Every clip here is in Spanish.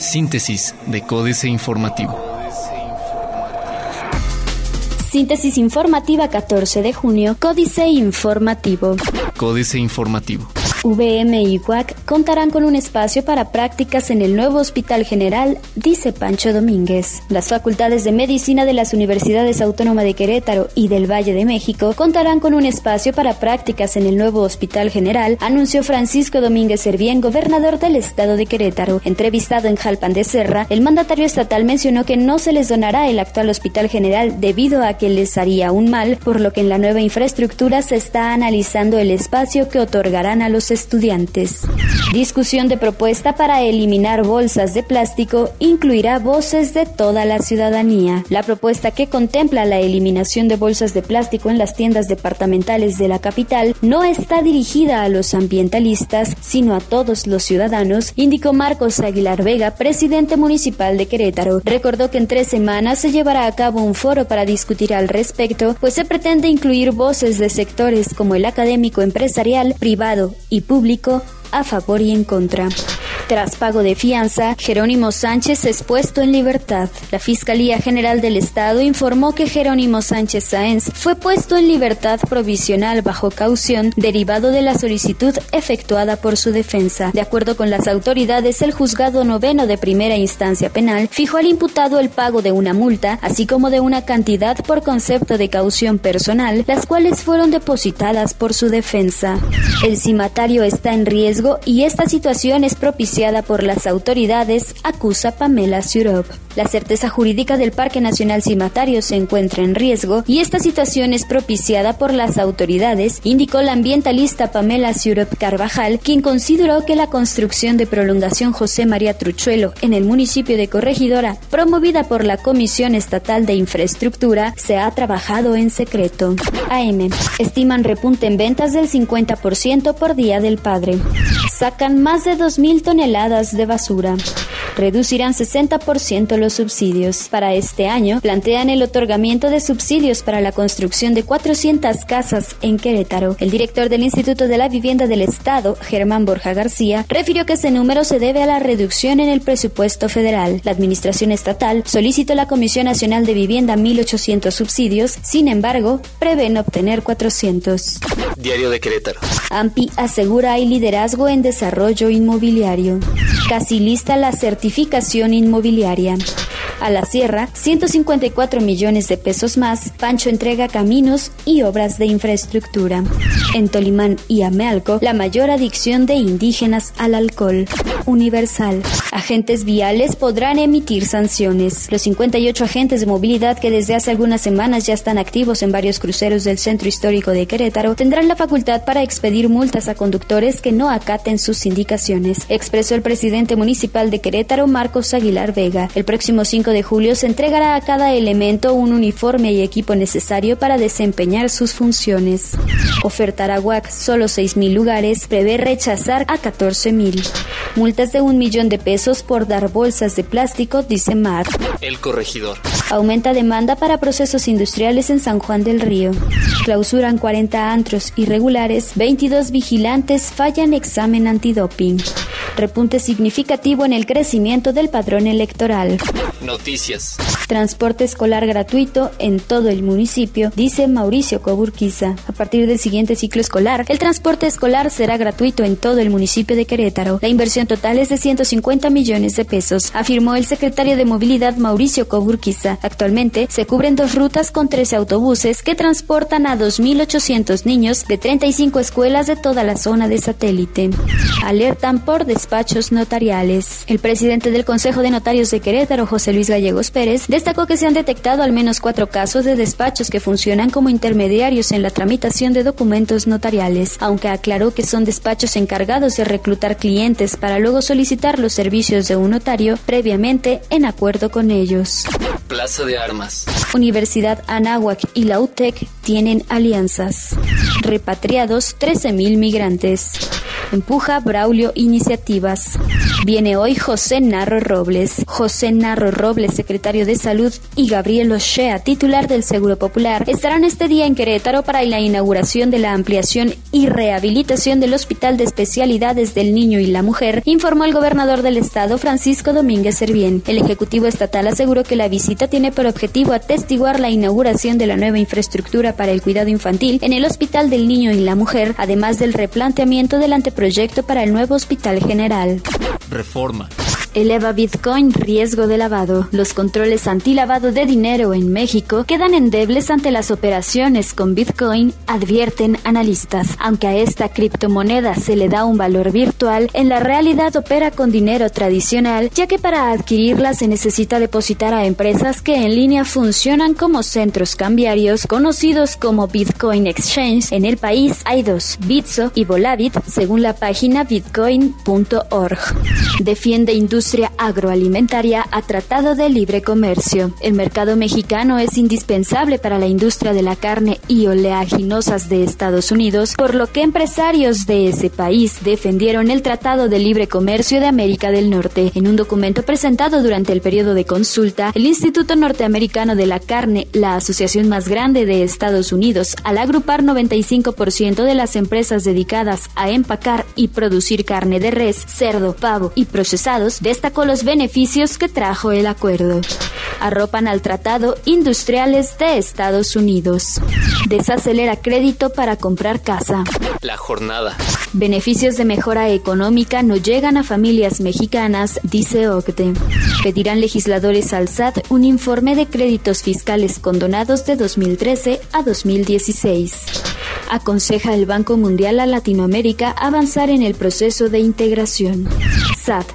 Síntesis de Códice Informativo. Síntesis informativa 14 de junio, Códice Informativo. Códice Informativo. VM y UAC contarán con un espacio para prácticas en el nuevo Hospital General, dice Pancho Domínguez. Las facultades de medicina de las Universidades Autónoma de Querétaro y del Valle de México contarán con un espacio para prácticas en el nuevo Hospital General, anunció Francisco Domínguez Servién, gobernador del estado de Querétaro. Entrevistado en Jalpan de Serra, el mandatario estatal mencionó que no se les donará el actual Hospital General debido a que les haría un mal, por lo que en la nueva infraestructura se está analizando el espacio que otorgarán a los estudiantes. Discusión de propuesta para eliminar bolsas de plástico incluirá voces de toda la ciudadanía. La propuesta que contempla la eliminación de bolsas de plástico en las tiendas departamentales de la capital no está dirigida a los ambientalistas, sino a todos los ciudadanos, indicó Marcos Aguilar Vega, presidente municipal de Querétaro. Recordó que en tres semanas se llevará a cabo un foro para discutir al respecto, pues se pretende incluir voces de sectores como el académico empresarial, privado y público a favor y en contra. Tras pago de fianza, Jerónimo Sánchez es puesto en libertad. La Fiscalía General del Estado informó que Jerónimo Sánchez Sáenz fue puesto en libertad provisional bajo caución derivado de la solicitud efectuada por su defensa. De acuerdo con las autoridades, el juzgado noveno de primera instancia penal fijó al imputado el pago de una multa, así como de una cantidad por concepto de caución personal, las cuales fueron depositadas por su defensa. El cimatario está en riesgo y esta situación es por las autoridades, acusa Pamela Surov. La certeza jurídica del Parque Nacional Cimatario se encuentra en riesgo y esta situación es propiciada por las autoridades, indicó la ambientalista Pamela Surov Carvajal, quien consideró que la construcción de prolongación José María Truchuelo en el municipio de Corregidora, promovida por la Comisión Estatal de Infraestructura, se ha trabajado en secreto. AM. Estiman repunte en ventas del 50% por Día del Padre. Sacan más de 2.000 toneladas de basura. Reducirán 60% los subsidios. Para este año, plantean el otorgamiento de subsidios para la construcción de 400 casas en Querétaro. El director del Instituto de la Vivienda del Estado, Germán Borja García, refirió que ese número se debe a la reducción en el presupuesto federal. La Administración Estatal solicitó a la Comisión Nacional de Vivienda 1.800 subsidios, sin embargo, prevén obtener 400. Diario de Querétaro. AMPI asegura hay liderazgo en desarrollo inmobiliario. Casi lista la certificación inmobiliaria. A la sierra, 154 millones de pesos más, Pancho entrega caminos y obras de infraestructura. En Tolimán y Amealco, la mayor adicción de indígenas al alcohol. Universal. Agentes viales podrán emitir sanciones. Los 58 agentes de movilidad que desde hace algunas semanas ya están activos en varios cruceros del centro histórico de Querétaro tendrán la facultad para expedir multas a conductores que no acaten sus indicaciones, expresó el presidente municipal de Querétaro, Marcos Aguilar Vega. El próximo 5 de julio se entregará a cada elemento un uniforme y equipo necesario para desempeñar sus funciones. Ofertar WAC solo 6.000 lugares, prevé rechazar a 14.000. Multas de un millón de pesos por dar bolsas de plástico, dice Mar. El corregidor. Aumenta demanda para procesos industriales en San Juan del Río. Clausuran 40 antros irregulares, 22 vigilantes fallan examen antidoping. Repunte significativo en el crecimiento del padrón electoral. Noticias. Transporte escolar gratuito en todo el municipio, dice Mauricio Coburquiza. A partir del siguiente ciclo escolar, el transporte escolar será gratuito en todo el municipio de Querétaro. La inversión total es de 150 millones de pesos, afirmó el secretario de Movilidad Mauricio Coburquiza. Actualmente se cubren dos rutas con 13 autobuses que transportan a 2.800 niños de 35 escuelas de toda la zona de satélite. Alertan por despachos notariales. El presidente del Consejo de Notarios de Querétaro, José Luis Gallegos Pérez, destacó que se han detectado al menos cuatro casos de despachos que funcionan como intermediarios en la tramitación de documentos notariales, aunque aclaró que son despachos encargados de reclutar clientes para luego solicitar los servicios de un notario previamente en acuerdo con ellos. Plaza de Armas. Universidad Anáhuac y la UTEC tienen alianzas. Repatriados 13.000 migrantes. Empuja Braulio iniciativas. Viene hoy José Narro Robles. José Narro Robles, secretario de Salud, y Gabriel Ochea, titular del Seguro Popular, estarán este día en Querétaro para la inauguración de la ampliación y rehabilitación del Hospital de Especialidades del Niño y la Mujer, informó el gobernador del estado, Francisco Domínguez Servién. El Ejecutivo Estatal aseguró que la visita tiene por objetivo atestiguar la inauguración de la nueva infraestructura para el cuidado infantil en el Hospital del Niño y la Mujer, además del replanteamiento del anteproyecto para el nuevo Hospital General. Reforma. Eleva Bitcoin riesgo de lavado. Los controles anti-lavado de dinero en México quedan endebles ante las operaciones con Bitcoin, advierten analistas. Aunque a esta criptomoneda se le da un valor virtual, en la realidad opera con dinero tradicional, ya que para adquirirla se necesita depositar a empresas que en línea funcionan como centros cambiarios conocidos como Bitcoin Exchange. En el país hay dos, Bitso y Volavit, según la página bitcoin.org. Defiende industria agroalimentaria a Tratado de Libre Comercio. El mercado mexicano es indispensable para la industria de la carne y oleaginosas de Estados Unidos, por lo que empresarios de ese país defendieron el Tratado de Libre Comercio de América del Norte. En un documento presentado durante el periodo de consulta, el Instituto Norteamericano de la Carne, la asociación más grande de Estados Unidos, al agrupar 95% de las empresas dedicadas a empacar y producir carne de res, cerdo, pavo y procesados, destacó los beneficios que trajo el acuerdo. Arropan al Tratado Industriales de Estados Unidos. Desacelera crédito para comprar casa. La jornada. Beneficios de mejora económica no llegan a familias mexicanas, dice OCDE. Pedirán legisladores al SAT un informe de créditos fiscales condonados de 2013 a 2016 aconseja el Banco Mundial a Latinoamérica avanzar en el proceso de integración.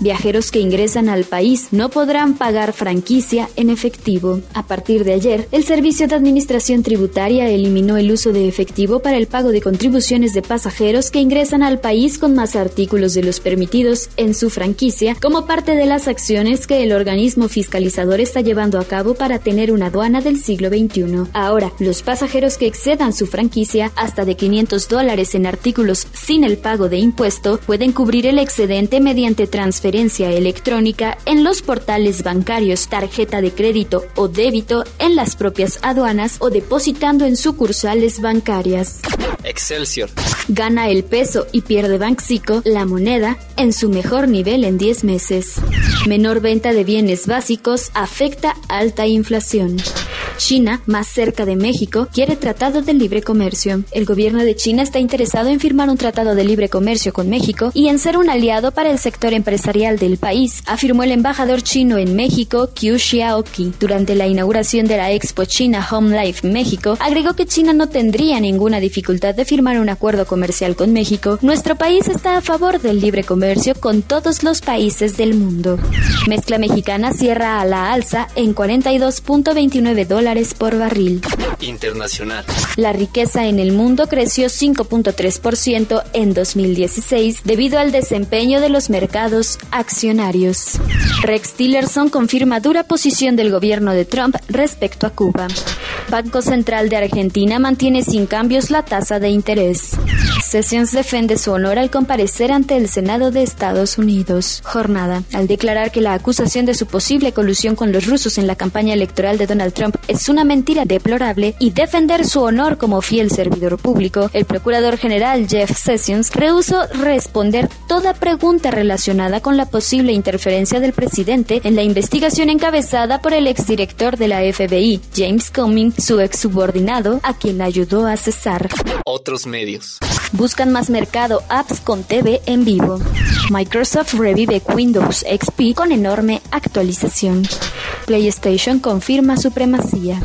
Viajeros que ingresan al país no podrán pagar franquicia en efectivo. A partir de ayer, el Servicio de Administración Tributaria eliminó el uso de efectivo para el pago de contribuciones de pasajeros que ingresan al país con más artículos de los permitidos en su franquicia como parte de las acciones que el organismo fiscalizador está llevando a cabo para tener una aduana del siglo XXI. Ahora, los pasajeros que excedan su franquicia hasta de 500 dólares en artículos sin el pago de impuesto pueden cubrir el excedente mediante transferencia electrónica en los portales bancarios, tarjeta de crédito o débito en las propias aduanas o depositando en sucursales bancarias. Excelsior. Gana el peso y pierde Banxico la moneda en su mejor nivel en 10 meses. Menor venta de bienes básicos afecta alta inflación. China, más cerca de México, quiere tratado de libre comercio. El gobierno de China está interesado en firmar un tratado de libre comercio con México y en ser un aliado para el sector empresarial del país, afirmó el embajador chino en México, Qiu Xiaoqi. Durante la inauguración de la Expo China Home Life México, agregó que China no tendría ninguna dificultad de firmar un acuerdo comercial con México. Nuestro país está a favor del libre comercio con todos los países del mundo. Mezcla mexicana cierra a la alza en 42.29 dólares por barril. Internacional. La riqueza en el mundo creció 5.3% en 2016 debido al desempeño de los mercados accionarios. Rex Tillerson confirma dura posición del gobierno de Trump respecto a Cuba. Banco Central de Argentina mantiene sin cambios la tasa de interés. Sessions defiende su honor al comparecer ante el Senado de Estados Unidos. Jornada. Al declarar que la acusación de su posible colusión con los rusos en la campaña electoral de Donald Trump es una mentira deplorable y defender su honor como fiel servidor público, el procurador general Jeff Sessions rehusó responder toda pregunta relacionada con la posible interferencia del presidente en la investigación encabezada por el exdirector de la FBI, James Comey, su exsubordinado, a quien ayudó a cesar. Otros medios. Buscan más mercado apps con TV en vivo. Microsoft revive Windows XP con enorme actualización. PlayStation confirma supremacía.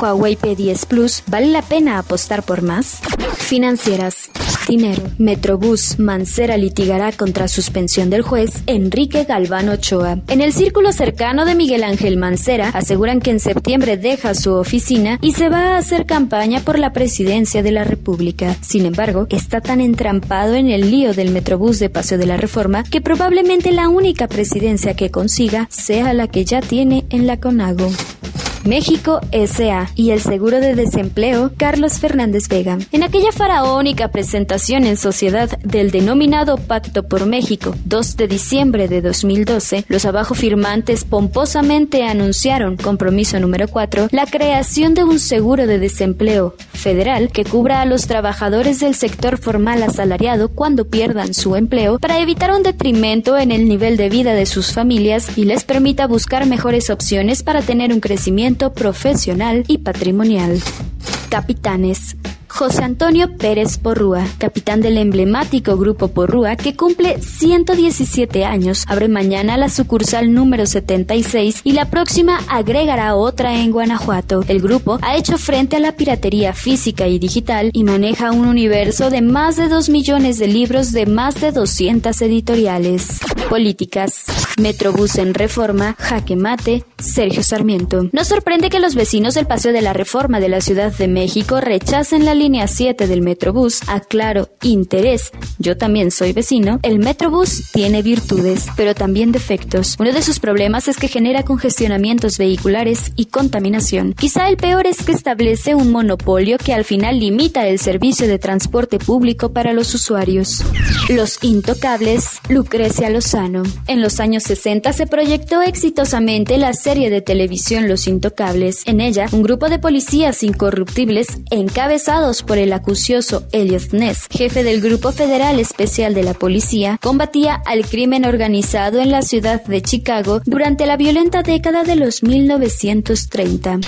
Huawei P10 Plus, ¿vale la pena apostar por más? Financieras. Dinero. Metrobús. Mancera litigará contra suspensión del juez Enrique Galván Ochoa. En el círculo cercano de Miguel Ángel Mancera aseguran que en septiembre deja su oficina y se va a hacer campaña por la presidencia de la República. Sin embargo, está tan entrampado en el lío del Metrobús de Paseo de la Reforma que probablemente la única presidencia que consiga sea la que ya tiene en la CONAGO. México S.A. y el seguro de desempleo Carlos Fernández Vega. En aquella faraónica presentación en sociedad del denominado Pacto por México, 2 de diciembre de 2012, los abajo firmantes pomposamente anunciaron, compromiso número 4, la creación de un seguro de desempleo federal que cubra a los trabajadores del sector formal asalariado cuando pierdan su empleo para evitar un detrimento en el nivel de vida de sus familias y les permita buscar mejores opciones para tener un crecimiento profesional y patrimonial. Capitanes. José Antonio Pérez Porrúa, capitán del emblemático Grupo Porrúa, que cumple 117 años, abre mañana la sucursal número 76 y la próxima agregará otra en Guanajuato. El grupo ha hecho frente a la piratería física y digital y maneja un universo de más de 2 millones de libros de más de 200 editoriales. Políticas. Metrobús en reforma, jaque mate, Sergio Sarmiento. No sorprende que los vecinos del Paseo de la Reforma de la Ciudad de México rechacen la línea 7 del Metrobús. Aclaro, interés. Yo también soy vecino. El Metrobús tiene virtudes, pero también defectos. Uno de sus problemas es que genera congestionamientos vehiculares y contaminación. Quizá el peor es que establece un monopolio que al final limita el servicio de transporte público para los usuarios. Los intocables, Lucrecia Lozano. En los años 60 se proyectó exitosamente la serie de televisión Los Intocables. En ella, un grupo de policías incorruptibles, encabezados por el acucioso Elliot Ness, jefe del Grupo Federal Especial de la Policía, combatía al crimen organizado en la ciudad de Chicago durante la violenta década de los 1930.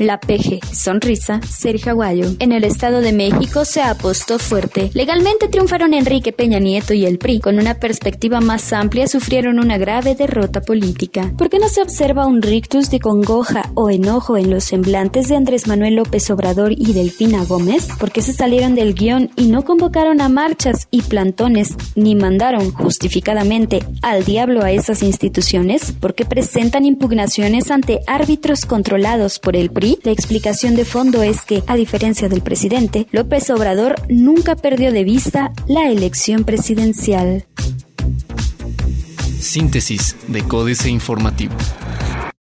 La PG, sonrisa, Sergio Aguayo. En el Estado de México se apostó fuerte. Legalmente triunfaron Enrique Peña Nieto y el PRI. Con una perspectiva más amplia sufrieron una grave derrota política. ¿Por qué no se observa rictus de congoja o enojo en los semblantes de Andrés Manuel López Obrador y Delfina Gómez? ¿Por qué se salieron del guion y no convocaron a marchas y plantones ni mandaron justificadamente al diablo a esas instituciones? ¿Por qué presentan impugnaciones ante árbitros controlados por el PRI? La explicación de fondo es que, a diferencia del presidente, López Obrador nunca perdió de vista la elección presidencial. Síntesis de Códice Informativo.